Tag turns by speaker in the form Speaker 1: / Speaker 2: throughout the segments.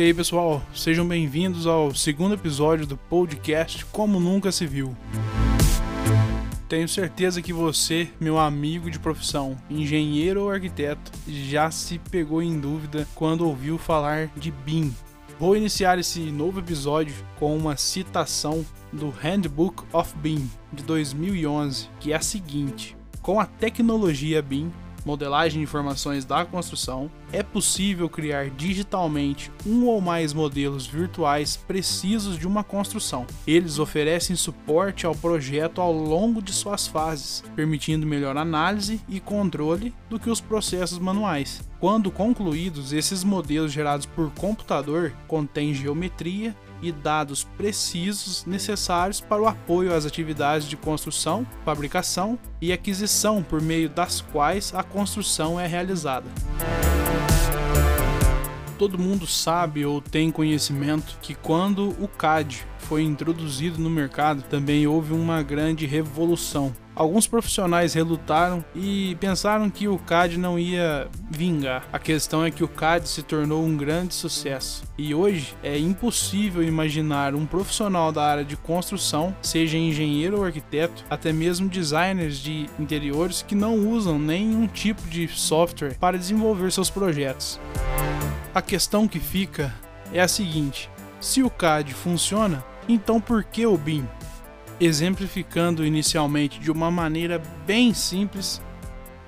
Speaker 1: E aí, pessoal, sejam bem-vindos ao segundo episódio do podcast Como Nunca Se Viu. Tenho certeza que você, meu amigo de profissão, engenheiro ou arquiteto, já se pegou em dúvida quando ouviu falar de BIM. Vou iniciar esse novo episódio com uma citação do Handbook of BIM de 2011, que é a seguinte: Com a tecnologia BIM, modelagem de informações da construção, é possível criar digitalmente um ou mais modelos virtuais precisos de uma construção. Eles oferecem suporte ao projeto ao longo de suas fases, permitindo melhor análise e controle do que os processos manuais. Quando concluídos, esses modelos gerados por computador contêm geometria, e dados precisos necessários para o apoio às atividades de construção, fabricação e aquisição por meio das quais a construção é realizada. Todo mundo sabe ou tem conhecimento que quando o CAD foi introduzido no mercado, também houve uma grande revolução. Alguns profissionais relutaram e pensaram que o CAD não ia vingar. A questão é que o CAD se tornou um grande sucesso e hoje é impossível imaginar um profissional da área de construção, seja engenheiro ou arquiteto, até mesmo designers de interiores que não usam nenhum tipo de software para desenvolver seus projetos. A questão que fica é a seguinte: se o CAD funciona, então por que o BIM? Exemplificando inicialmente de uma maneira bem simples,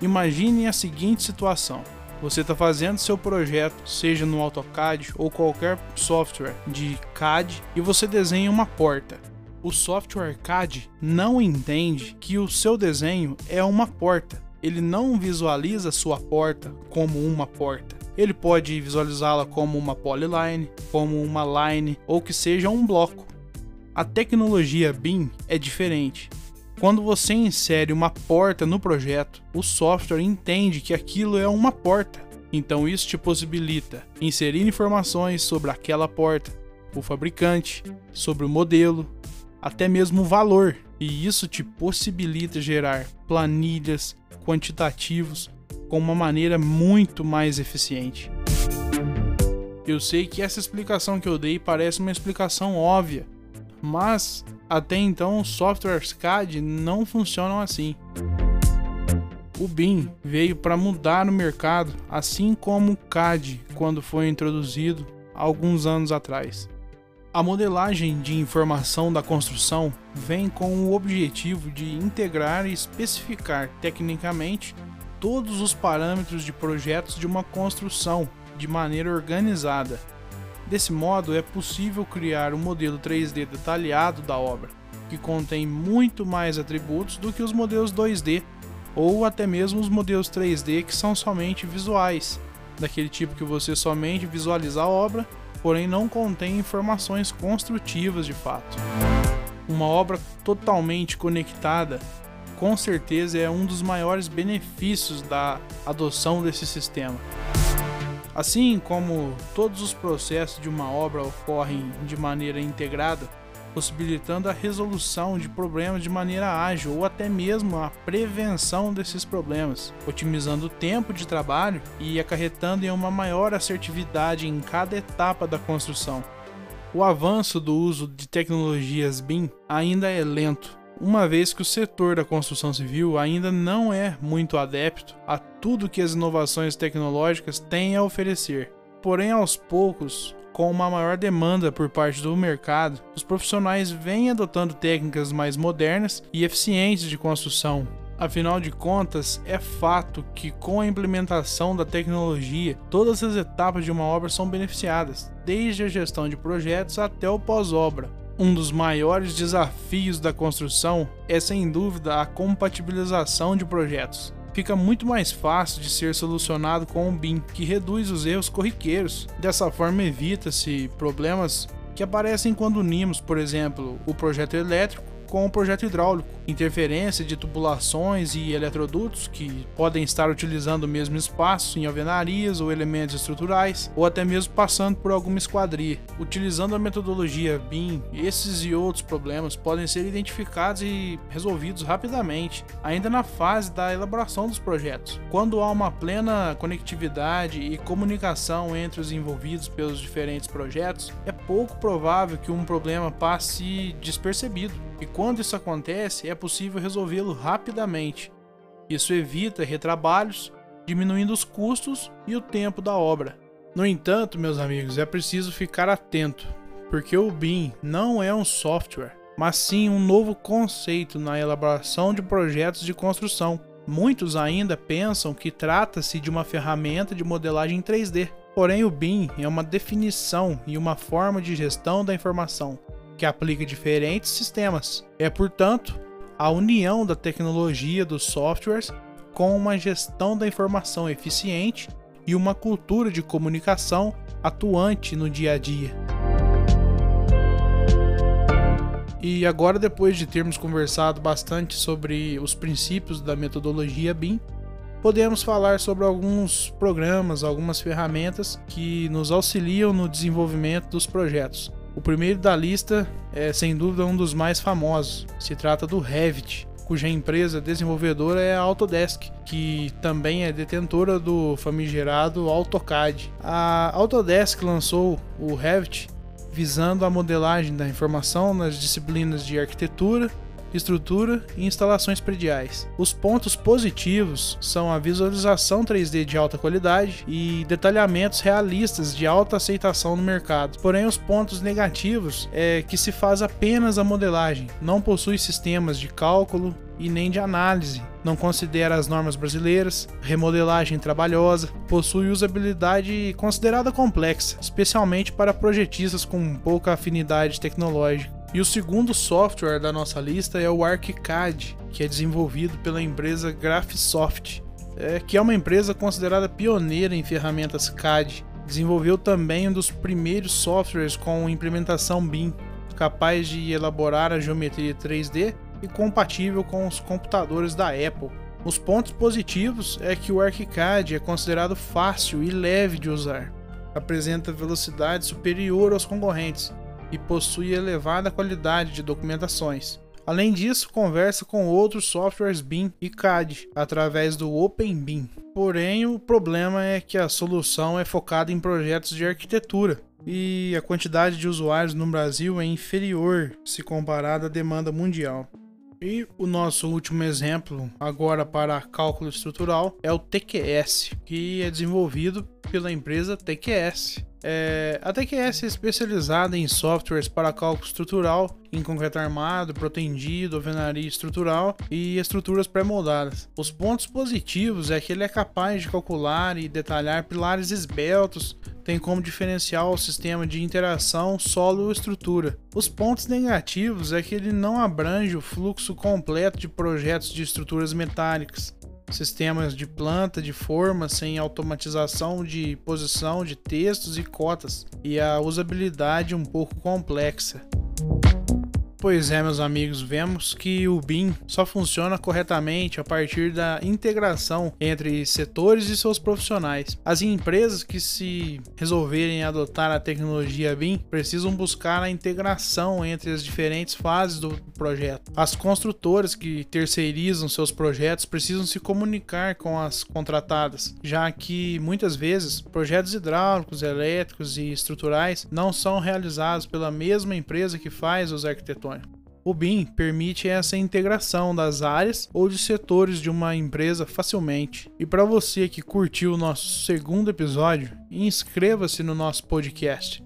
Speaker 1: imagine a seguinte situação. Você está fazendo seu projeto, seja no AutoCAD ou qualquer software de CAD, e você desenha uma porta. O software CAD não entende que o seu desenho é uma porta. Ele não visualiza sua porta como uma porta. Ele pode visualizá-la como uma polyline, como uma line ou que seja um bloco. A tecnologia BIM é diferente. Quando você insere uma porta no projeto, o software entende que aquilo é uma porta. Então isso te possibilita inserir informações sobre aquela porta, o fabricante, sobre o modelo, até mesmo o valor. E isso te possibilita gerar planilhas, quantitativos com uma maneira muito mais eficiente. Eu sei que essa explicação que eu dei parece uma explicação óbvia, mas até então softwares CAD não funcionam assim. O BIM veio para mudar o mercado, assim como o CAD quando foi introduzido alguns anos atrás. A modelagem de informação da construção vem com o objetivo de integrar e especificar tecnicamente todos os parâmetros de projetos de uma construção de maneira organizada Desse modo, é possível criar um modelo 3D detalhado da obra, que contém muito mais atributos do que os modelos 2D ou até mesmo os modelos 3D que são somente visuais, daquele tipo que você somente visualiza a obra, porém não contém informações construtivas de fato. Uma obra totalmente conectada com certeza é um dos maiores benefícios da adoção desse sistema. Assim como todos os processos de uma obra ocorrem de maneira integrada, possibilitando a resolução de problemas de maneira ágil ou até mesmo a prevenção desses problemas, otimizando o tempo de trabalho e acarretando em uma maior assertividade em cada etapa da construção. O avanço do uso de tecnologias BIM ainda é lento, uma vez que o setor da construção civil ainda não é muito adepto a tudo que as inovações tecnológicas têm a oferecer. Porém, aos poucos, com uma maior demanda por parte do mercado, os profissionais vêm adotando técnicas mais modernas e eficientes de construção. Afinal de contas, é fato que com a implementação da tecnologia, todas as etapas de uma obra são beneficiadas, desde a gestão de projetos até o pós-obra. Um dos maiores desafios da construção é sem dúvida a compatibilização de projetos. Fica muito mais fácil de ser solucionado com o BIM, que reduz os erros corriqueiros. Dessa forma, evita-se problemas que aparecem quando unimos, por exemplo, o projeto elétrico com o projeto hidráulico, interferência de tubulações e eletrodutos que podem estar utilizando o mesmo espaço em alvenarias ou elementos estruturais, ou até mesmo passando por alguma esquadria. Utilizando a metodologia BIM, esses e outros problemas podem ser identificados e resolvidos rapidamente, ainda na fase da elaboração dos projetos. Quando há uma plena conectividade e comunicação entre os envolvidos pelos diferentes projetos, é pouco provável que um problema passe despercebido. E quando isso acontece, é possível resolvê-lo rapidamente. Isso evita retrabalhos, diminuindo os custos e o tempo da obra. No entanto, meus amigos, é preciso ficar atento, porque o BIM não é um software, mas sim um novo conceito na elaboração de projetos de construção. Muitos ainda pensam que trata-se de uma ferramenta de modelagem 3D, porém o BIM é uma definição e uma forma de gestão da informação que aplica diferentes sistemas. É, portanto, a união da tecnologia dos softwares com uma gestão da informação eficiente e uma cultura de comunicação atuante no dia a dia. E agora, depois de termos conversado bastante sobre os princípios da metodologia BIM, podemos falar sobre alguns programas, algumas ferramentas que nos auxiliam no desenvolvimento dos projetos. O primeiro da lista é sem dúvida um dos mais famosos. Se trata do Revit, cuja empresa desenvolvedora é a Autodesk, que também é detentora do famigerado AutoCAD. A Autodesk lançou o Revit visando a modelagem da informação nas disciplinas de arquitetura, estrutura e instalações prediais. Os pontos positivos são a visualização 3D de alta qualidade e detalhamentos realistas de alta aceitação no mercado. Porém, os pontos negativos é que se faz apenas a modelagem, não possui sistemas de cálculo e nem de análise. Não considera as normas brasileiras, remodelagem trabalhosa, possui usabilidade considerada complexa, especialmente para projetistas com pouca afinidade tecnológica. E o segundo software da nossa lista é o ArchiCAD, que é desenvolvido pela empresa Graphisoft, é, que é uma empresa considerada pioneira em ferramentas CAD. Desenvolveu também um dos primeiros softwares com implementação BIM, capaz de elaborar a geometria 3D e compatível com os computadores da Apple. Os pontos positivos é que o ArchiCAD é considerado fácil e leve de usar, apresenta velocidade superior aos concorrentes e possui elevada qualidade de documentações. Além disso, conversa com outros softwares BIM e CAD através do OpenBIM. Porém, o problema é que a solução é focada em projetos de arquitetura e a quantidade de usuários no Brasil é inferior se comparada à demanda mundial. E o nosso último exemplo, agora para cálculo estrutural, é o TQS, que é desenvolvido pela empresa TQS. É, a TQS é especializada em softwares para cálculo estrutural, em concreto armado, protendido, alvenaria estrutural e estruturas pré-moldadas. Os pontos positivos é que ele é capaz de calcular e detalhar pilares esbeltos, tem como diferencial o sistema de interação solo-estrutura. Os pontos negativos é que ele não abrange o fluxo completo de projetos de estruturas metálicas sistemas de planta, de forma, sem automatização de posição de textos e cotas, e a usabilidade um pouco complexa. Pois é, meus amigos, vemos que o BIM só funciona corretamente a partir da integração entre setores e seus profissionais. As empresas que se resolverem adotar a tecnologia BIM precisam buscar a integração entre as diferentes fases do projeto. As construtoras que terceirizam seus projetos precisam se comunicar com as contratadas, já que muitas vezes projetos hidráulicos, elétricos e estruturais não são realizados pela mesma empresa que faz os arquitetônicos. O BIM permite essa integração das áreas ou de setores de uma empresa facilmente. E para você que curtiu o nosso segundo episódio, inscreva-se no nosso podcast.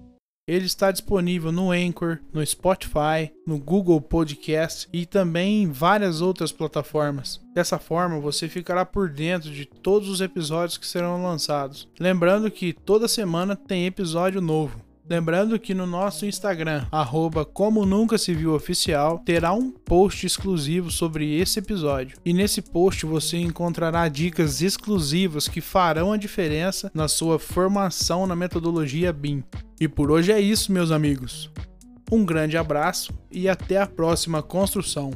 Speaker 1: Ele está disponível no Anchor, no Spotify, no Google Podcast e também em várias outras plataformas. Dessa forma, você ficará por dentro de todos os episódios que serão lançados. Lembrando que toda semana tem episódio novo. Lembrando que no nosso Instagram, arroba como nunca se viu oficial, terá um post exclusivo sobre esse episódio. E nesse post você encontrará dicas exclusivas que farão a diferença na sua formação na metodologia BIM. E por hoje é isso, meus amigos. Um grande abraço e até a próxima construção.